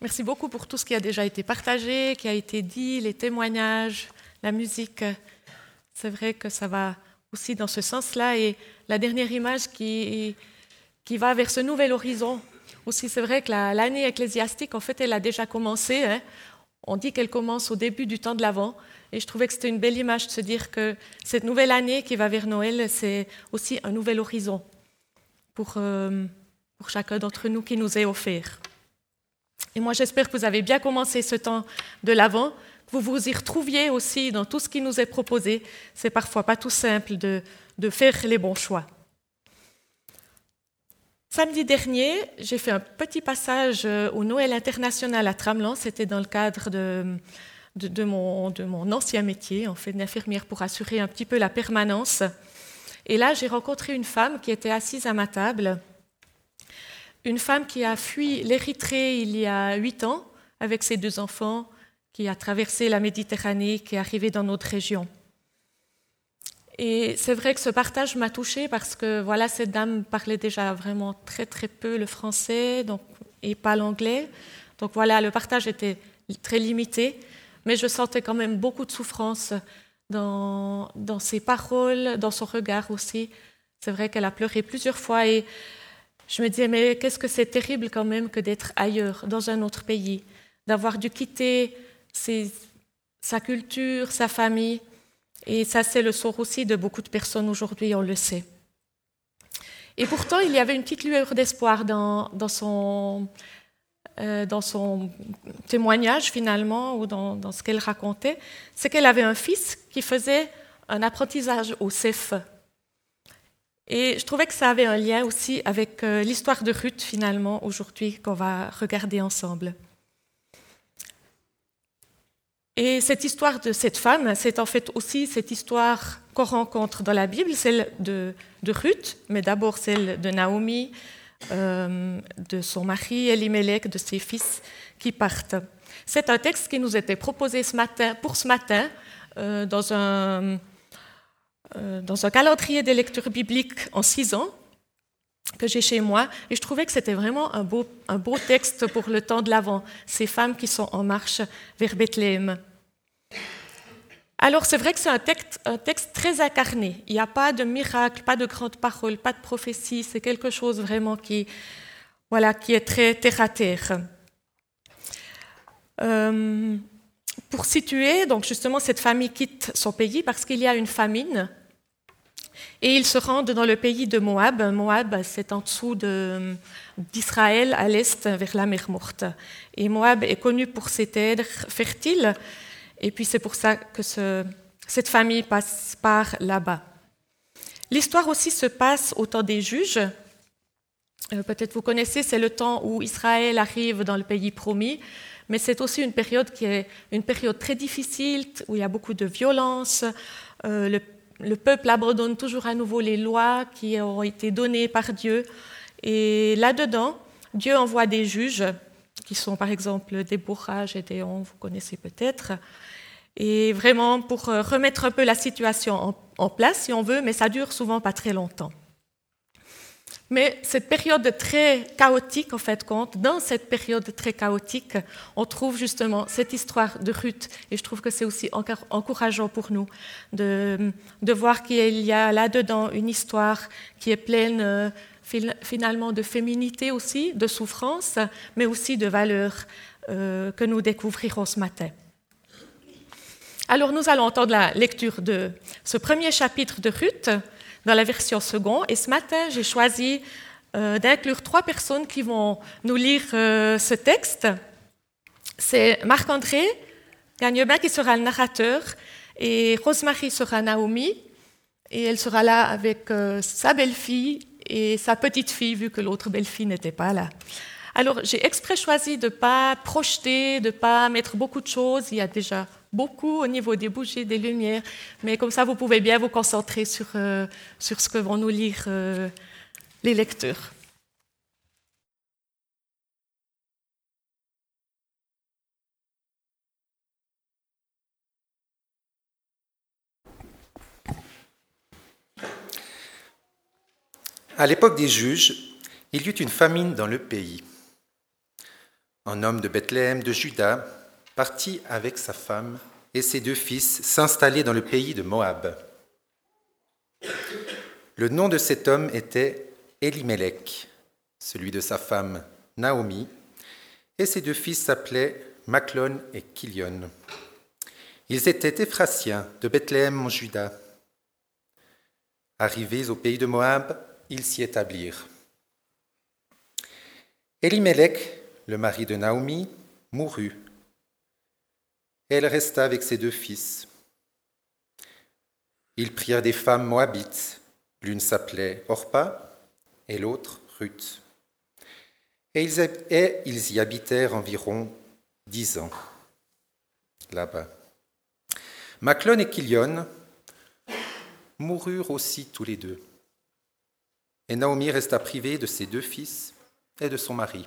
Merci beaucoup pour tout ce qui a déjà été partagé, qui a été dit, les témoignages, la musique. C'est vrai que ça va aussi dans ce sens-là. Et la dernière image qui, qui va vers ce nouvel horizon. Aussi, c'est vrai que l'année ecclésiastique, en fait, elle a déjà commencé. Hein. On dit qu'elle commence au début du temps de l'Avent. Et je trouvais que c'était une belle image de se dire que cette nouvelle année qui va vers Noël, c'est aussi un nouvel horizon pour, euh, pour chacun d'entre nous qui nous est offert. Et moi, j'espère que vous avez bien commencé ce temps de l'Avent, que vous vous y retrouviez aussi dans tout ce qui nous est proposé. C'est parfois pas tout simple de, de faire les bons choix. Samedi dernier, j'ai fait un petit passage euh, au Noël international à Tramelan. C'était dans le cadre de, de, mon, de, mon, ancien métier, en fait, d'infirmière pour assurer un petit peu la permanence. Et là, j'ai rencontré une femme qui était assise à ma table, une femme qui a fui l'Érythrée il y a huit ans avec ses deux enfants, qui a traversé la Méditerranée, qui est arrivée dans notre région. Et c'est vrai que ce partage m'a touchée parce que voilà, cette dame parlait déjà vraiment très très peu le français donc, et pas l'anglais. Donc voilà, le partage était très limité, mais je sentais quand même beaucoup de souffrance dans, dans ses paroles, dans son regard aussi. C'est vrai qu'elle a pleuré plusieurs fois et je me disais, mais qu'est-ce que c'est terrible quand même que d'être ailleurs, dans un autre pays, d'avoir dû quitter sa culture, sa famille et ça, c'est le sort aussi de beaucoup de personnes aujourd'hui, on le sait. Et pourtant, il y avait une petite lueur d'espoir dans, euh, dans son témoignage, finalement, ou dans, ce qu'elle racontait. C'est qu'elle avait un fils qui faisait un apprentissage au CEF. Et je trouvais que ça avait un lien aussi avec euh, l'histoire de Ruth, finalement, aujourd'hui, qu'on va regarder ensemble. Et cette histoire de cette femme, c'est en fait aussi cette histoire qu'on rencontre dans la Bible, celle de, Ruth, mais d'abord celle de Naomi, euh, de son mari Elimelech, de ses fils qui partent. C'est un texte qui nous était proposé ce matin, pour ce matin euh, dans, un, dans un calendrier des lectures bibliques en six ans que j'ai chez moi, et je trouvais que c'était vraiment un beau, un beau texte pour le temps de l'Avent, ces femmes qui sont en marche vers Bethléem. Alors c'est vrai que c'est un texte, un texte, très incarné. Il n'y a pas de miracle, pas de grandes paroles, pas de prophétie. C'est quelque chose vraiment qui, voilà, qui est très terre à terre. Euh, pour situer, donc justement, cette famille quitte son pays parce qu'il y a une famine et ils se rendent dans le pays de Moab. Moab, c'est en dessous d'Israël, à l'est, vers la mer Morte. Et Moab est connu pour ses terres fertiles. Et puis c'est pour ça que cette famille passe par là-bas. L'histoire aussi se passe au temps des juges. Euh, peut-être vous connaissez, c'est le temps où Israël arrive dans le pays promis, mais c'est aussi une période qui est une période très difficile, où il y a beaucoup de violence. Euh, le le peuple abandonne toujours à nouveau les lois qui ont été données par Dieu. Et là-dedans, Dieu envoie des juges, qui sont par exemple des bourrages et des vous connaissez peut-être, et vraiment pour euh, remettre un peu la situation en place, si on veut, mais ça dure souvent pas très longtemps. Mais cette période très chaotique, en fait, compte, dans cette période très chaotique, on trouve justement cette histoire de Ruth. Et je trouve que c'est aussi encourageant pour nous de, voir qu'il y a là-dedans une histoire qui est pleine euh, finalement de féminité aussi, de souffrance, mais aussi de valeurs euh, que nous découvrirons ce matin. Alors nous allons entendre la lecture de ce premier chapitre de Ruth dans la version seconde. Et ce matin, j'ai choisi euh, d'inclure trois personnes qui vont nous lire euh, ce texte. C'est Marc-André Gagnebin qui sera le narrateur et Rosemary sera Naomi. Et elle sera là avec euh, sa belle-fille et sa petite-fille, vu que l'autre belle-fille n'était pas là. Alors, j'ai exprès choisi de ne pas projeter, de ne pas mettre beaucoup de choses. Il y a déjà beaucoup au niveau des bougies, des lumières, mais comme ça, vous pouvez bien vous concentrer sur, euh, ce que vont nous lire euh, les lecteurs. À l'époque des juges, il y eut une famine dans le pays. un homme de Bethléem de Juda, partit avec sa femme et ses deux fils s'installer dans le pays de Moab. Le nom de cet homme était Elimelech, celui de sa femme Naomi, et ses deux fils s'appelaient Maclon et Kilion. Ils étaient Éphrasiens de Bethléem en Juda. Arrivés au pays de Moab, ils s'y établirent. Elimelech, le mari de Naomi, mourut. Elle resta avec ses deux fils. Ils prirent des femmes moabites. L'une s'appelait Orpa et l'autre Ruth. Et ils, y habitèrent environ dix ans là-bas. Maclon et Kilion moururent aussi tous les deux. Et Naomi resta privée de ses deux fils et de son mari.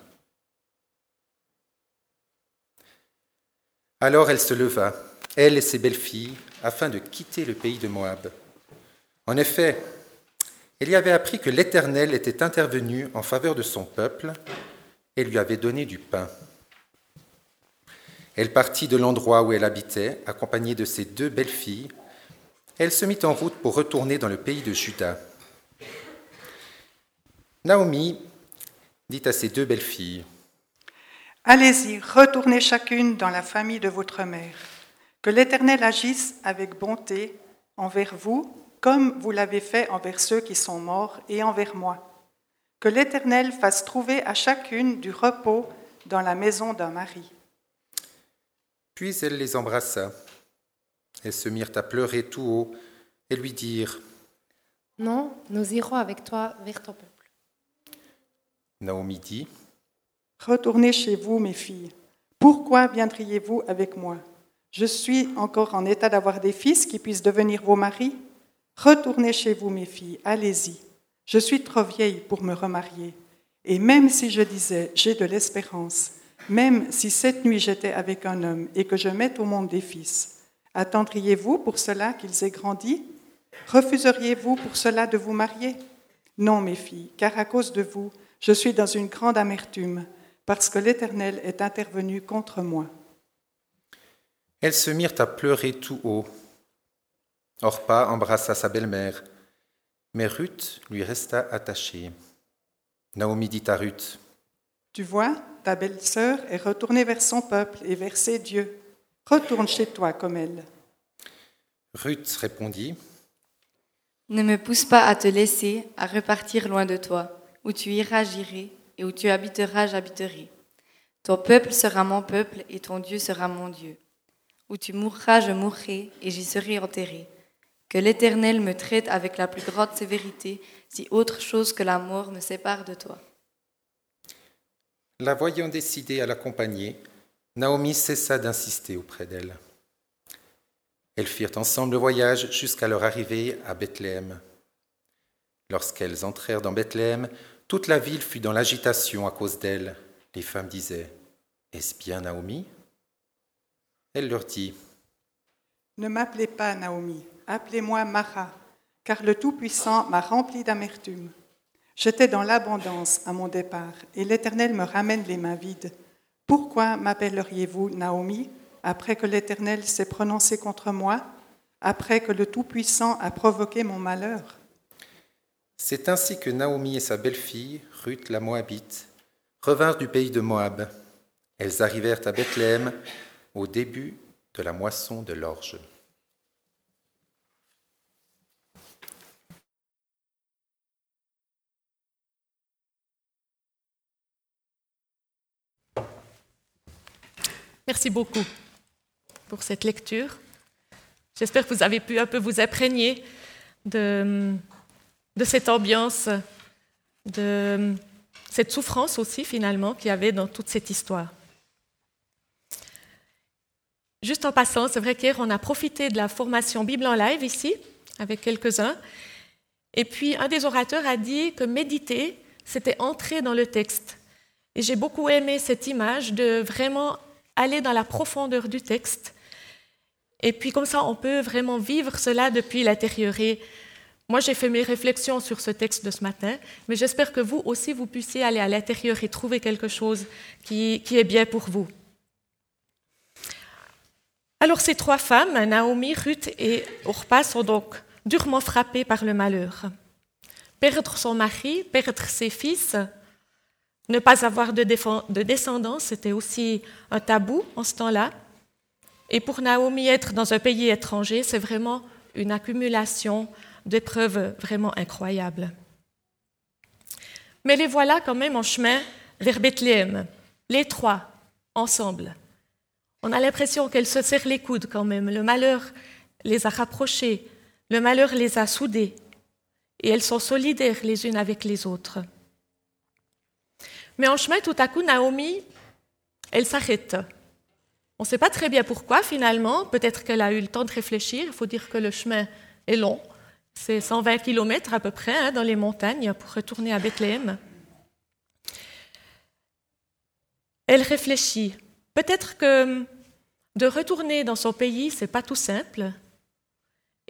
Alors elle se leva, elle et ses belles-filles, afin de quitter le pays de Moab. En effet, elle y avait appris que l'Éternel était intervenu en faveur de son peuple et lui avait donné du pain. Elle partit de l'endroit où elle habitait, accompagnée de ses deux belles-filles. Elle se mit en route pour retourner dans le pays de Juda. Naomi dit à ses deux belles-filles, Allez-y, retournez chacune dans la famille de votre mère. Que l'Éternel agisse avec bonté envers vous, comme vous l'avez fait envers ceux qui sont morts et envers moi. Que l'Éternel fasse trouver à chacune du repos dans la maison d'un mari. Puis elle les embrassa. Elles se mirent à pleurer tout haut et lui dirent Non, nous irons avec toi vers ton peuple. Naomi dit Retournez chez vous, mes filles. Pourquoi viendriez-vous avec moi? Je suis encore en état d'avoir des fils qui puissent devenir vos maris. Retournez chez vous, mes filles, allez-y. Je suis trop vieille pour me remarier. Et même si je disais j'ai de l'espérance, même si cette nuit j'étais avec un homme et que je mette au monde des fils, attendriez-vous pour cela qu'ils aient grandi? Refuseriez-vous pour cela de vous marier? Non, mes filles, car à cause de vous, je suis dans une grande amertume, parce que l'Éternel est intervenu contre moi. Elles se mirent à pleurer tout haut. Orpa embrassa sa belle-mère, mais Ruth lui resta attachée. Naomi dit à Ruth, Tu vois, ta belle-sœur est retournée vers son peuple et vers ses dieux. Retourne chez toi comme elle. Ruth répondit, Ne me pousse pas à te laisser, à repartir loin de toi. Où tu iras, j'irai, et où tu habiteras, j'habiterai. Ton peuple sera mon peuple, et ton Dieu sera mon Dieu. Où tu mourras, je mourrai, et j'y serai enterré. Que l'Éternel me traite avec la plus grande sévérité, si autre chose que la mort me sépare de toi. La voyant décidée à l'accompagner, Naomi cessa d'insister auprès d'elle. Elles firent ensemble le voyage jusqu'à leur arrivée à Bethléem. Lorsqu'elles entrèrent dans Bethléem, toute la ville fut dans l'agitation à cause d'elles. Les femmes disaient Est-ce bien Naomi? Elle leur dit Ne m'appelez pas Naomi, appelez-moi Mara, car le Tout-Puissant m'a rempli d'amertume. J'étais dans l'abondance à mon départ, et l'Éternel me ramène les mains vides. Pourquoi m'appelleriez-vous Naomi, après que l'Éternel s'est prononcé contre moi, après que le Tout-Puissant a provoqué mon malheur? C'est ainsi que Naomi et sa belle-fille, Ruth la Moabite, revinrent du pays de Moab. Elles arrivèrent à Bethléem au début de la moisson de l'orge. Merci beaucoup pour cette lecture. J'espère que vous avez pu un peu vous imprégner de, de cette ambiance, de cette souffrance aussi finalement qu'il y avait dans toute cette histoire. Juste en passant, c'est vrai qu'hier on a profité de la formation Bible en live ici avec quelques-uns. Et puis un des orateurs a dit que méditer, c'était entrer dans le texte. Et j'ai beaucoup aimé cette image de vraiment aller dans la profondeur du texte. Et puis comme ça, on peut vraiment vivre cela depuis l'intérieur. Moi, j'ai fait mes réflexions sur ce texte de ce matin, mais j'espère que vous aussi, vous puissiez aller à l'intérieur et trouver quelque chose qui, est bien pour vous. Alors ces trois femmes, Naomi, Ruth et Orpa, sont donc durement frappées par le malheur. Perdre son mari, perdre ses fils, ne pas avoir de, descendance, c'était aussi un tabou en ce temps-là. Et pour Naomi, être dans un pays étranger, c'est vraiment une accumulation d'épreuves vraiment incroyables. Mais les voilà quand même en chemin vers Bethléem, les trois, ensemble. On a l'impression qu'elles se serrent les coudes quand même. Le malheur les a rapprochées, le malheur les a soudées, et elles sont solidaires les unes avec les autres. Mais en chemin, tout à coup, Naomi, elle s'arrête. On ne sait pas très bien pourquoi finalement. Peut-être qu'elle a eu le temps de réfléchir. Il faut dire que le chemin est long. C'est 120 km à peu près hein, dans les montagnes pour retourner à Bethléem. Elle réfléchit. Peut-être que de retourner dans son pays, c'est pas tout simple.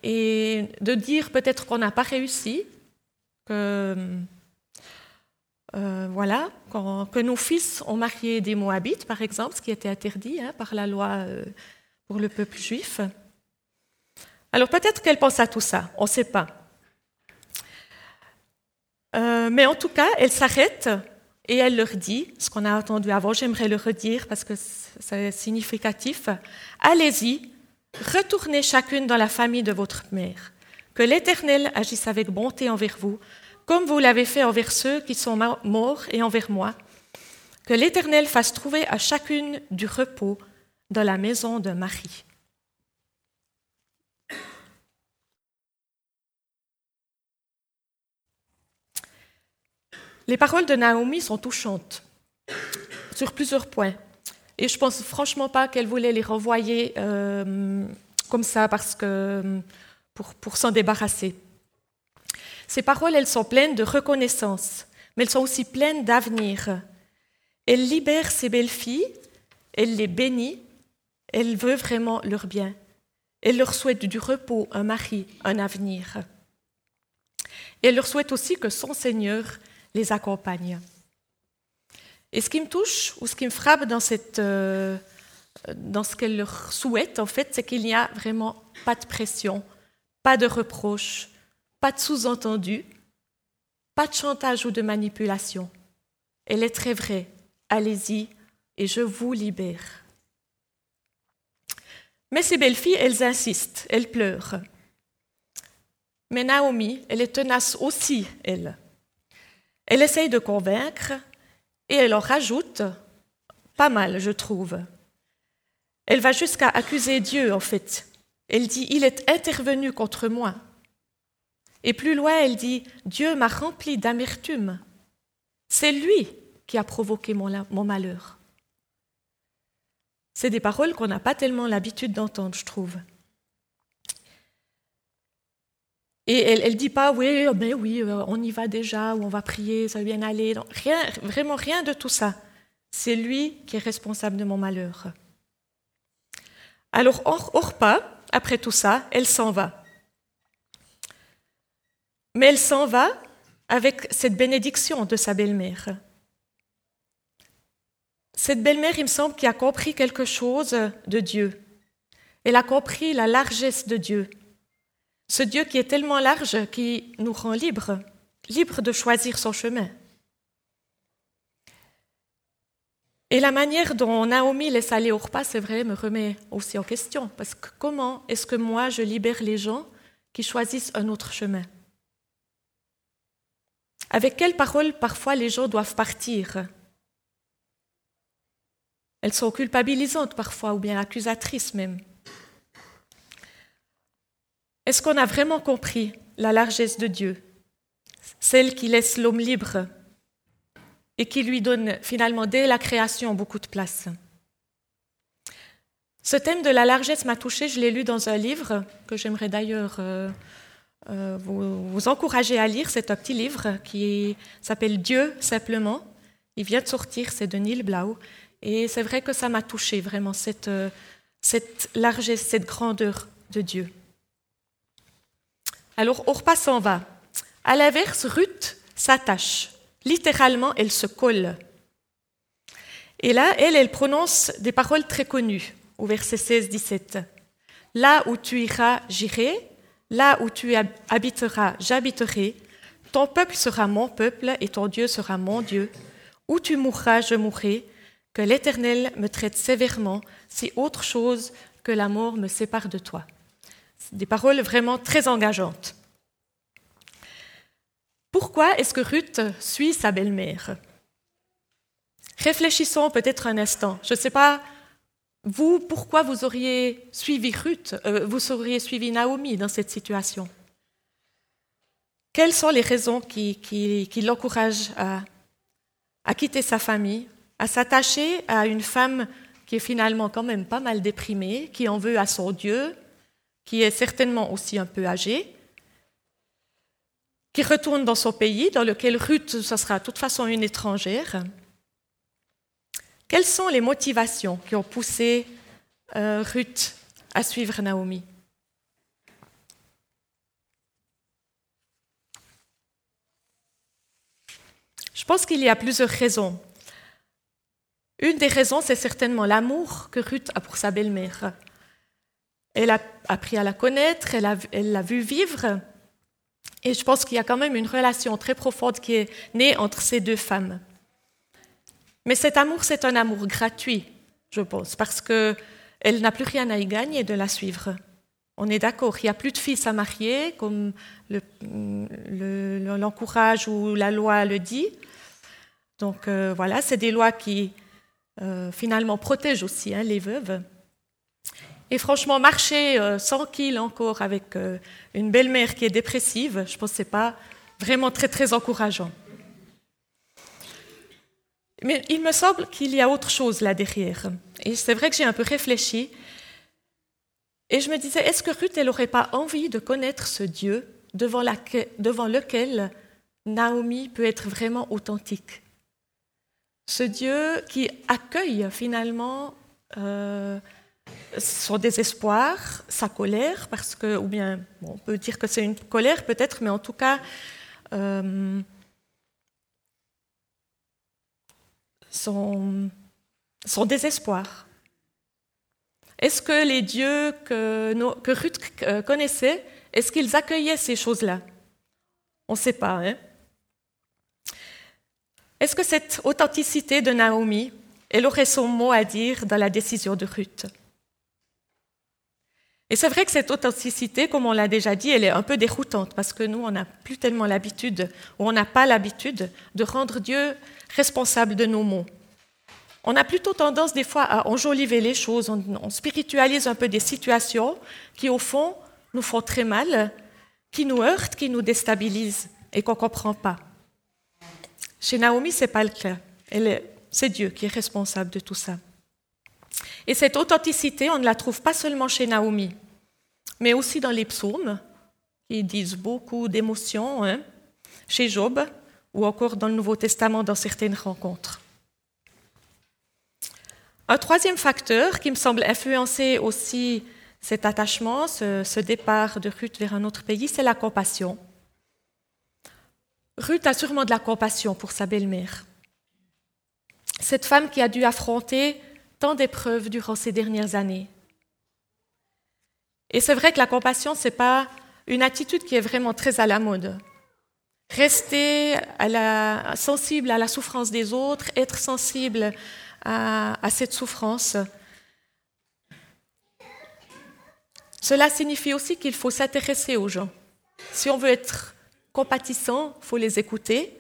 Et de dire peut-être qu'on n'a pas réussi, que euh, voilà, que nos fils ont marié des Moabites, par exemple, ce qui était interdit hein, par la loi euh, pour le peuple juif. Alors peut-être qu'elle pense à tout ça, on ne sait pas. Euh, mais en tout cas, elle s'arrête et elle leur dit, ce qu'on a entendu avant, j'aimerais le redire parce que c'est significatif, allez-y, retournez chacune dans la famille de votre mère, que l'Éternel agisse avec bonté envers vous, comme vous l'avez fait envers ceux qui sont morts et envers moi, que l'Éternel fasse trouver à chacune du repos dans la maison de Marie. Les paroles de Naomi sont touchantes sur plusieurs points. Et je pense franchement pas qu'elle voulait les renvoyer euh, comme ça parce que pour, s'en débarrasser. Ces paroles, elles sont pleines de reconnaissance, mais elles sont aussi pleines d'avenir. Elle libère ses belles-filles, elle les bénit, elle veut vraiment leur bien. Elle leur souhaite du repos, un mari, un avenir. Elle leur souhaite aussi que son Seigneur les accompagne. Et ce qui me touche ou ce qui me frappe dans, euh, ce qu'elle leur souhaite, en fait, c'est qu'il n'y a vraiment pas de pression, pas de reproche, pas de sous-entendu, pas de chantage ou de manipulation. Elle est très vraie. Allez-y et je vous libère. Mais ces belles filles, elles insistent, elles pleurent. Mais Naomi, elle est tenace aussi, elle. Elle essaye de convaincre et elle en rajoute pas mal, je trouve. Elle va jusqu'à accuser Dieu, en fait. Elle dit, il est intervenu contre moi. Et plus loin, elle dit, Dieu m'a rempli d'amertume. C'est lui qui a provoqué mon, malheur. C'est des paroles qu'on n'a pas tellement l'habitude d'entendre, je trouve. Et elle ne dit pas, oui, ben oui, euh, on y va déjà, ou on va prier, ça va bien aller. rien, vraiment rien de tout ça. C'est lui qui est responsable de mon malheur. Alors, Orpa, après tout ça, elle s'en va. Mais elle s'en va avec cette bénédiction de sa belle-mère. Cette belle-mère, il me semble, qui a compris quelque chose de Dieu. Elle a compris la largesse de Dieu. Ce Dieu qui est tellement large qui nous rend libres, libres de choisir son chemin. Et la manière dont Naomi laisse aller au repas, c'est vrai, me remet aussi en question. Parce que comment est-ce que moi, je libère les gens qui choisissent un autre chemin? Avec quelles paroles parfois les gens doivent partir? Elles sont culpabilisantes parfois ou bien accusatrices même. Est-ce qu'on a vraiment compris la largesse de Dieu? Celle qui laisse l'homme libre et qui lui donne finalement dès la création beaucoup de place. Ce thème de la largesse m'a touché, je l'ai lu dans un livre que j'aimerais d'ailleurs euh, euh, vous, encourager à lire. C'est un petit livre qui s'appelle Dieu simplement. Il vient de sortir, c'est de Neil Blau. Et c'est vrai que ça m'a touché vraiment, euh, cette largesse, cette grandeur de Dieu. Alors Orpa s'en va. À l'inverse, Ruth s'attache. Littéralement, elle se colle. Et là, elle, elle prononce des paroles très connues au verset 16-17. Là où tu iras, j'irai. Là où tu habiteras, j'habiterai. Ton peuple sera mon peuple et ton Dieu sera mon Dieu. Où tu mourras, je mourrai. Que l'Éternel me traite sévèrement si autre chose que la mort me sépare de toi. Des paroles vraiment très engageantes. Pourquoi est-ce que Ruth suit sa belle-mère? Réfléchissons peut-être un instant. Je ne sais pas, vous, pourquoi vous auriez suivi Ruth, euh, vous auriez suivi Naomi dans cette situation? Quelles sont les raisons qui, l'encouragent à, à quitter sa famille, à s'attacher à une femme qui est finalement quand même pas mal déprimée, qui en veut à son Dieu, qui est certainement aussi un peu âgée qui retourne dans son pays, dans lequel Ruth, ce sera de toute façon une étrangère. Quelles sont les motivations qui ont poussé euh, Ruth à suivre Naomi? Je pense qu'il y a plusieurs raisons. Une des raisons, c'est certainement l'amour que Ruth a pour sa belle-mère. Elle a appris à la connaître, elle l'a vu vivre, et je pense qu'il y a quand même une relation très profonde qui est née entre ces deux femmes. Mais cet amour, c'est un amour gratuit, je pense, parce qu'elle n'a plus rien à y gagner de la suivre. On est d'accord, il n'y a plus de fils à marier, comme l'encourage ou la loi le dit. Donc euh, voilà, c'est des lois qui euh, finalement protègent aussi hein, les veuves. Et franchement, marcher euh, 100 kilos encore avec euh, une belle-mère qui est dépressive, je pense que ce pas vraiment très, très encourageant. Mais il me semble qu'il y a autre chose là derrière. Et c'est vrai que j'ai un peu réfléchi. Et je me disais, est-ce que Ruth, elle n'aurait pas envie de connaître ce Dieu devant, devant lequel Naomi peut être vraiment authentique? Ce Dieu qui accueille finalement euh, son désespoir, sa colère, parce que, ou bien, on peut dire que c'est une colère peut-être, mais en tout cas, euh, son, désespoir. Est-ce que les dieux que, que Ruth euh, connaissait, est-ce qu'ils accueillaient ces choses-là? On ne sait pas. Hein est-ce que cette authenticité de Naomi, elle aurait son mot à dire dans la décision de Ruth? Et c'est vrai que cette authenticité, comme on l'a déjà dit, elle est un peu déroutante parce que nous, on n'a plus tellement l'habitude, ou on n'a pas l'habitude de rendre Dieu responsable de nos mots. On a plutôt tendance des fois à enjoliver les choses, on, spiritualise un peu des situations qui, au fond, nous font très mal, qui nous heurtent, qui nous déstabilisent et qu'on ne comprend pas. Chez Naomi, ce n'est pas le cas. C'est Dieu qui est responsable de tout ça. Et cette authenticité, on ne la trouve pas seulement chez Naomi, mais aussi dans les psaumes, qui disent beaucoup d'émotions, hein, chez Job, ou encore dans le Nouveau Testament dans certaines rencontres. Un troisième facteur qui me semble influencer aussi cet attachement, ce, ce départ de Ruth vers un autre pays, c'est la compassion. Ruth a sûrement de la compassion pour sa belle-mère. Cette femme qui a dû affronter tant d'épreuves durant ces dernières années. Et c'est vrai que la compassion, ce n'est pas une attitude qui est vraiment très à la mode. Rester sensible à la souffrance des autres, être sensible à, à cette souffrance, cela signifie aussi qu'il faut s'intéresser aux gens. Si on veut être compatissant, il faut les écouter,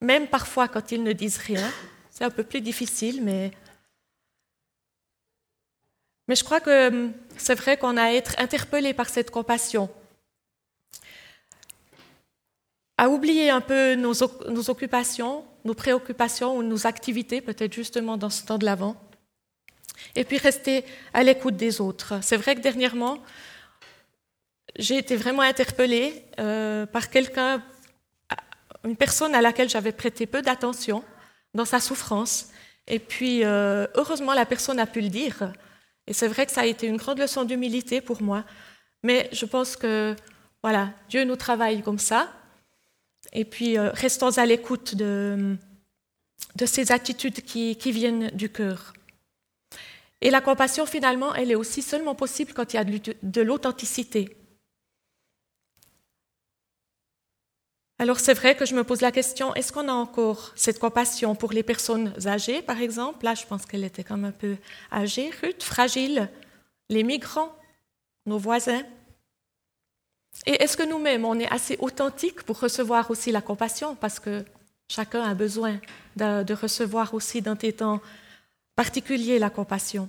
même parfois quand ils ne disent rien. C'est un peu plus difficile, mais mais je crois que hum, c'est vrai qu'on a à être interpellé par cette compassion, à oublier un peu nos, occupations, nos préoccupations ou nos activités, peut-être justement dans ce temps de l'avant, et puis rester à l'écoute des autres. C'est vrai que dernièrement, j'ai été vraiment interpellée euh, par quelqu'un, une personne à laquelle j'avais prêté peu d'attention dans sa souffrance. Et puis, euh, heureusement, la personne a pu le dire. Et c'est vrai que ça a été une grande leçon d'humilité pour moi. Mais je pense que voilà, Dieu nous travaille comme ça. Et puis, euh, restons à l'écoute de, ces attitudes qui, qui viennent du cœur. Et la compassion, finalement, elle est aussi seulement possible quand il y a de l'authenticité. Alors c'est vrai que je me pose la question, est-ce qu'on a encore cette compassion pour les personnes âgées, par exemple? Là, je pense qu'elle était quand même un peu âgée, Ruth, fragile, les migrants, nos voisins. Et est-ce que nous-mêmes, on est assez authentiques pour recevoir aussi la compassion? Parce que chacun a besoin de, de recevoir aussi dans des temps particuliers la compassion.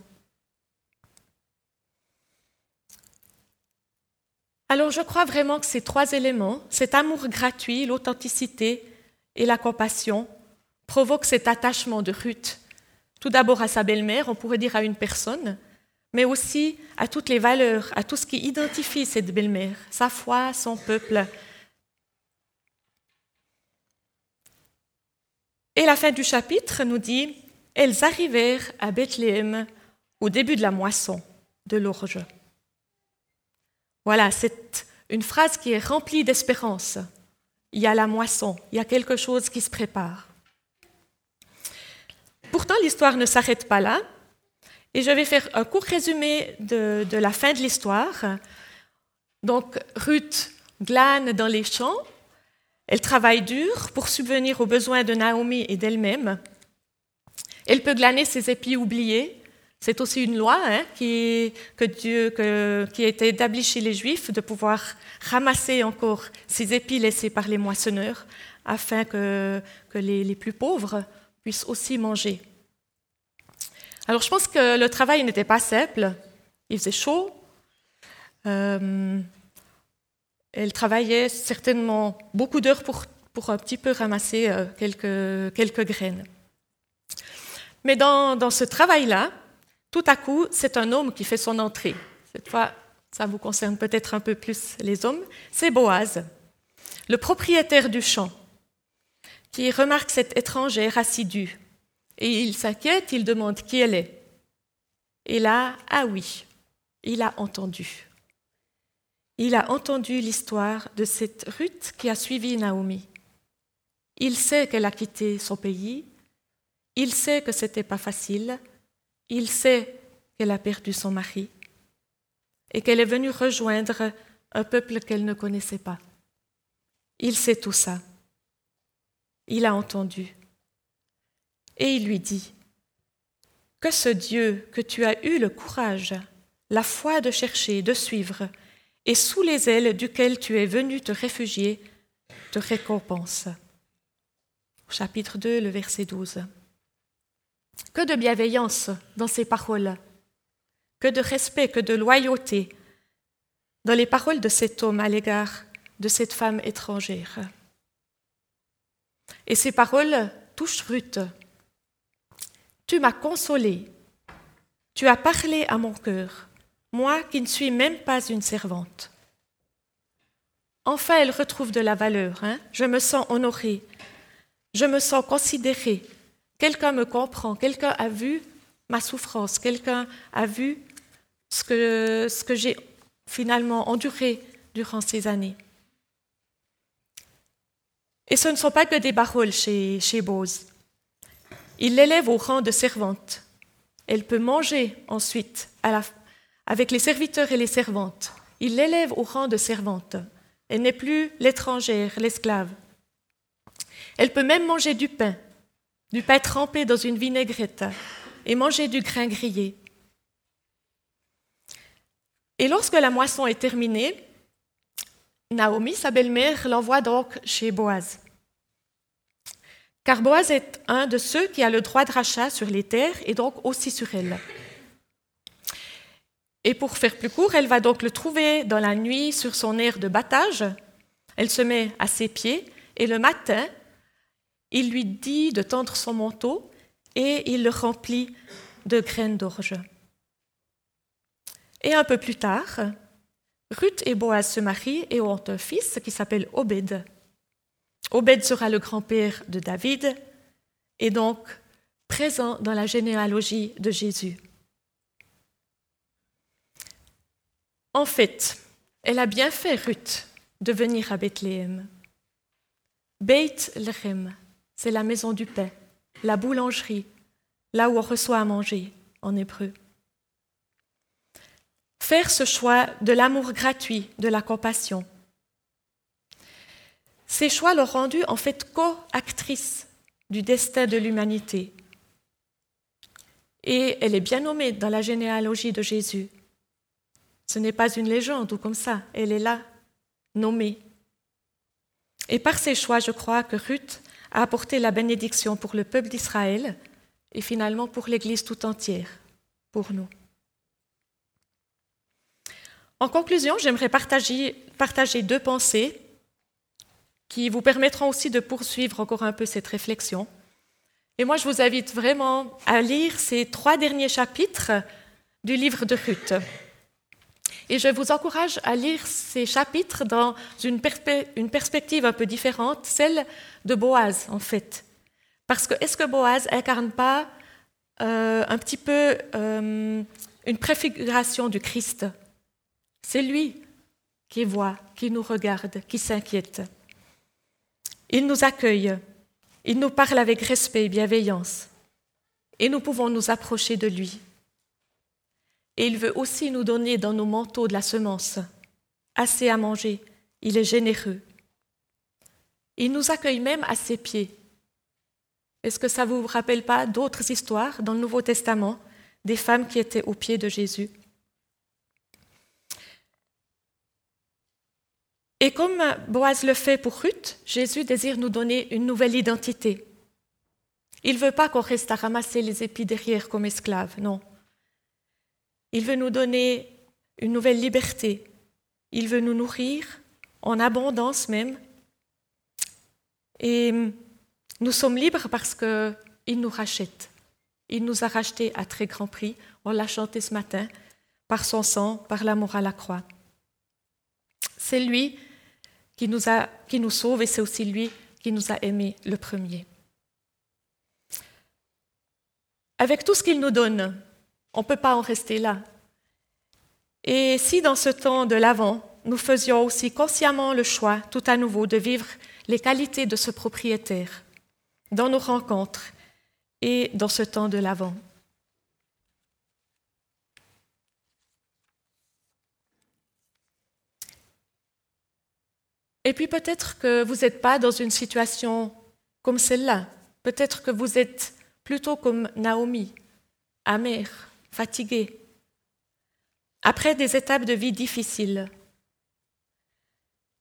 Alors je crois vraiment que ces trois éléments, cet amour gratuit, l'authenticité et la compassion, provoquent cet attachement de Ruth. Tout d'abord à sa belle-mère, on pourrait dire à une personne, mais aussi à toutes les valeurs, à tout ce qui identifie cette belle-mère, sa foi, son peuple. Et la fin du chapitre nous dit, elles arrivèrent à Bethléem au début de la moisson de l'orge. Voilà, c'est une phrase qui est remplie d'espérance. Il y a la moisson, il y a quelque chose qui se prépare. Pourtant, l'histoire ne s'arrête pas là, et je vais faire un court résumé de, la fin de l'histoire. Donc, Ruth glane dans les champs, elle travaille dur pour subvenir aux besoins de Naomi et d'elle-même. Elle peut glaner ses épis oubliés, c'est aussi une loi hein, qui, que Dieu, qui a été établie chez les Juifs de pouvoir ramasser encore ces épis laissés par les moissonneurs afin que, les, plus pauvres puissent aussi manger. Alors je pense que le travail n'était pas simple. Il faisait chaud. Euh, elle travaillait certainement beaucoup d'heures pour, un petit peu ramasser euh, quelques, graines. Mais dans ce travail-là, tout à coup, c'est un homme qui fait son entrée. Cette fois, ça vous concerne peut-être un peu plus les hommes. C'est Boaz, le propriétaire du champ, qui remarque cette étrangère assidue. Et il s'inquiète, il demande qui elle est. Et là, ah oui, il a entendu. Il a entendu l'histoire de cette Ruth qui a suivi Naomi. Il sait qu'elle a quitté son pays, il sait que c'était pas facile, il sait qu'elle a perdu son mari et qu'elle est venue rejoindre un peuple qu'elle ne connaissait pas. Il sait tout ça. Il a entendu. Et il lui dit, Que ce Dieu que tu as eu le courage, la foi de chercher, de suivre, et sous les ailes duquel tu es venu te réfugier, te récompense. Chapitre 2, le verset 12. Que de bienveillance dans ces paroles, que de respect, que de loyauté dans les paroles de cet homme à l'égard de cette femme étrangère. Et ces paroles touchent Ruth. Tu m'as consolée, tu as parlé à mon cœur, moi qui ne suis même pas une servante. Enfin, elle retrouve de la valeur. Hein. Je me sens honorée, je me sens considérée, Quelqu'un me comprend, quelqu'un a vu ma souffrance, quelqu'un a vu ce que, j'ai finalement enduré durant ces années. Et ce ne sont pas que des paroles chez, chez Bose. Il l'élève au rang de servante. Elle peut manger ensuite avec les serviteurs et les servantes. Il l'élève au rang de servante. Elle n'est plus l'étrangère, l'esclave. Elle peut même manger du pain du pain trempé dans une vinaigrette et manger du grain grillé. Et lorsque la moisson est terminée, Naomi, sa belle-mère, l'envoie donc chez Boaz. Car Boaz est un de ceux qui a le droit de rachat sur les terres et donc aussi sur elles. Et pour faire plus court, elle va donc le trouver dans la nuit sur son air de battage. Elle se met à ses pieds et le matin, il lui dit de tendre son manteau et il le remplit de graines d'orge. Et un peu plus tard, Ruth et Boaz se marient et ont un fils qui s'appelle Obed. Obed sera le grand-père de David et donc présent dans la généalogie de Jésus. En fait, elle a bien fait, Ruth, de venir à Bethléem. Beit Lechem, c'est la maison du pain, la boulangerie, là où on reçoit à manger en hébreu. Faire ce choix de l'amour gratuit, de la compassion. Ces choix l'ont rendue en fait co-actrice du destin de l'humanité. Et elle est bien nommée dans la généalogie de Jésus. Ce n'est pas une légende ou comme ça, elle est là, nommée. Et par ses choix, je crois que Ruth a apporté la bénédiction pour le peuple d'Israël et finalement pour l'Église tout entière, pour nous. En conclusion, j'aimerais partager, deux pensées qui vous permettront aussi de poursuivre encore un peu cette réflexion. Et moi, je vous invite vraiment à lire ces trois derniers chapitres du livre de Ruth. Et je vous encourage à lire ces chapitres dans une, perspective un peu différente, celle de Boaz, en fait. Parce que est-ce que Boaz incarne pas euh, un petit peu euh, une préfiguration du Christ? C'est lui qui voit, qui nous regarde, qui s'inquiète. Il nous accueille, il nous parle avec respect et bienveillance, et nous pouvons nous approcher de lui. Et il veut aussi nous donner dans nos manteaux de la semence, assez à manger, il est généreux. Il nous accueille même à ses pieds. Est-ce que ça ne vous rappelle pas d'autres histoires dans le Nouveau Testament, des femmes qui étaient aux pieds de Jésus? Et comme Boaz le fait pour Ruth, Jésus désire nous donner une nouvelle identité. Il ne veut pas qu'on reste à ramasser les épis derrière comme esclaves, non. Il veut nous donner une nouvelle liberté. Il veut nous nourrir en abondance même. Et nous sommes libres parce qu'il nous rachète. Il nous a rachetés à très grand prix. On l'a chanté ce matin, par son sang, par l'amour à la croix. C'est lui qui nous, a, qui nous sauve et c'est aussi lui qui nous a aimés le premier. Avec tout ce qu'il nous donne, on ne peut pas en rester là. Et si dans ce temps de l'Avent, nous faisions aussi consciemment le choix, tout à nouveau, de vivre les qualités de ce propriétaire dans nos rencontres et dans ce temps de l'Avent. Et puis peut-être que vous n'êtes pas dans une situation comme celle-là. Peut-être que vous êtes plutôt comme Naomi, amère, fatiguée, après des étapes de vie difficiles.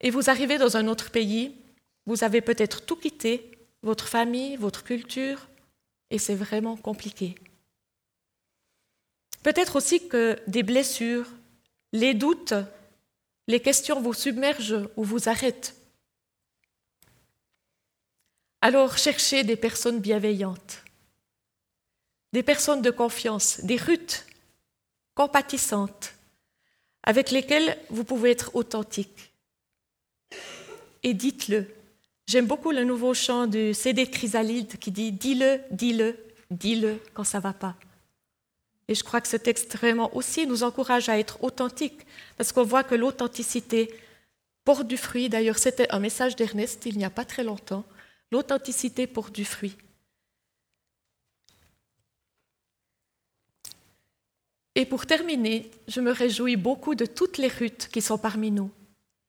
Et vous arrivez dans un autre pays, vous avez peut-être tout quitté, votre famille, votre culture, et c'est vraiment compliqué. Peut-être aussi que des blessures, les doutes, les questions vous submergent ou vous arrêtent. Alors cherchez des personnes bienveillantes, des personnes de confiance, des rutes compatissantes, avec lesquelles vous pouvez être authentique. Et dites-le. J'aime beaucoup le nouveau chant du CD Chrysalide qui dit Dis-le, dis-le, dis-le quand ça va pas. Et je crois que ce texte vraiment aussi nous encourage à être authentiques, parce qu'on voit que l'authenticité porte du fruit. D'ailleurs, c'était un message d'Ernest il n'y a pas très longtemps. L'authenticité porte du fruit. Et pour terminer, je me réjouis beaucoup de toutes les Ruths qui sont parmi nous.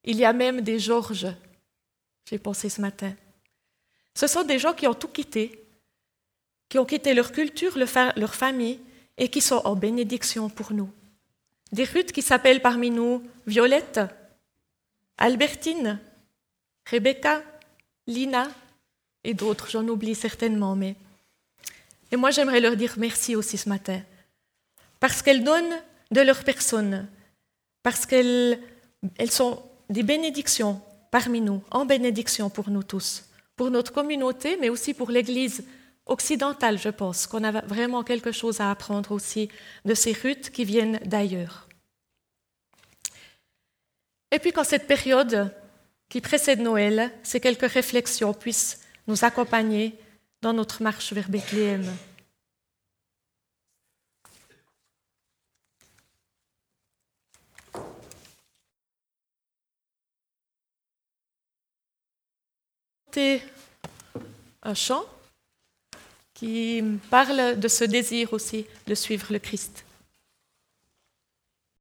Il y a même des Georges, j'ai pensé ce matin. Ce sont des gens qui ont tout quitté, qui ont quitté leur culture, leur famille, et qui sont en bénédiction pour nous. Des Ruth qui s'appellent parmi nous Violette, Albertine, Rebecca, Lina et d'autres, j'en oublie certainement, mais. Et moi j'aimerais leur dire merci aussi ce matin, parce qu'elles donnent de leur personne, parce qu'elles elles sont des bénédictions parmi nous, en bénédiction pour nous tous, pour notre communauté, mais aussi pour l'Église occidentale, je pense, qu'on a vraiment quelque chose à apprendre aussi de ces rutes qui viennent d'ailleurs. Et puis quand cette période qui précède Noël, ces quelques réflexions puissent nous accompagner dans notre marche vers Bethléem. Un chant qui parle de ce désir aussi de suivre le Christ.